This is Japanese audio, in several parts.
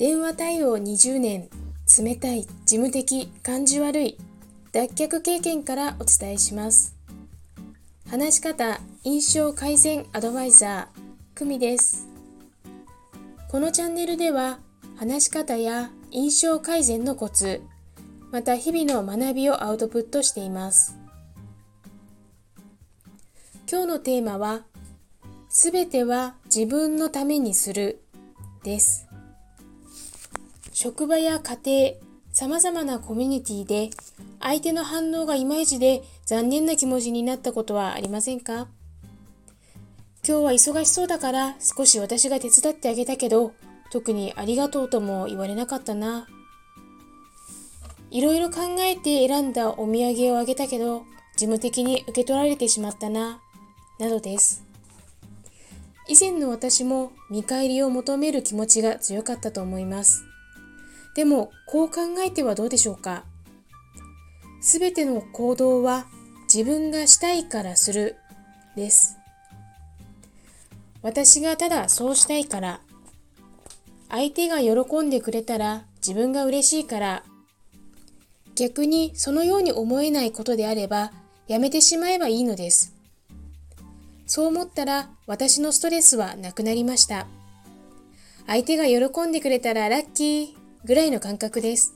電話対応20年冷たい事務的感じ悪い脱却経験からお伝えします。話し方印象改善アドバイザー久美です。このチャンネルでは話し方や印象改善のコツまた日々の学びをアウトプットしています。今日のテーマはすべては自分のためにするです。職場や家庭、様々なコミュニティで相手の反応がいまいちで残念な気持ちになったことはありませんか？今日は忙しそうだから少し私が手伝ってあげたけど特にありがとうとも言われなかったな。いろいろ考えて選んだお土産をあげたけど事務的に受け取られてしまったな。などです。以前の私も見返りを求める気持ちが強かったと思います。でも、こう考えてはどうでしょうか？すべての行動は自分がしたいからするです。私がただそうしたいから、相手が喜んでくれたら自分が嬉しいから、逆にそのように思えないことであればやめてしまえばいいのです。そう思ったら私のストレスはなくなりました。相手が喜んでくれたらラッキーぐらいの感覚です。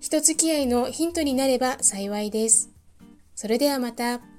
人付き合いのヒントになれば幸いです。それではまた。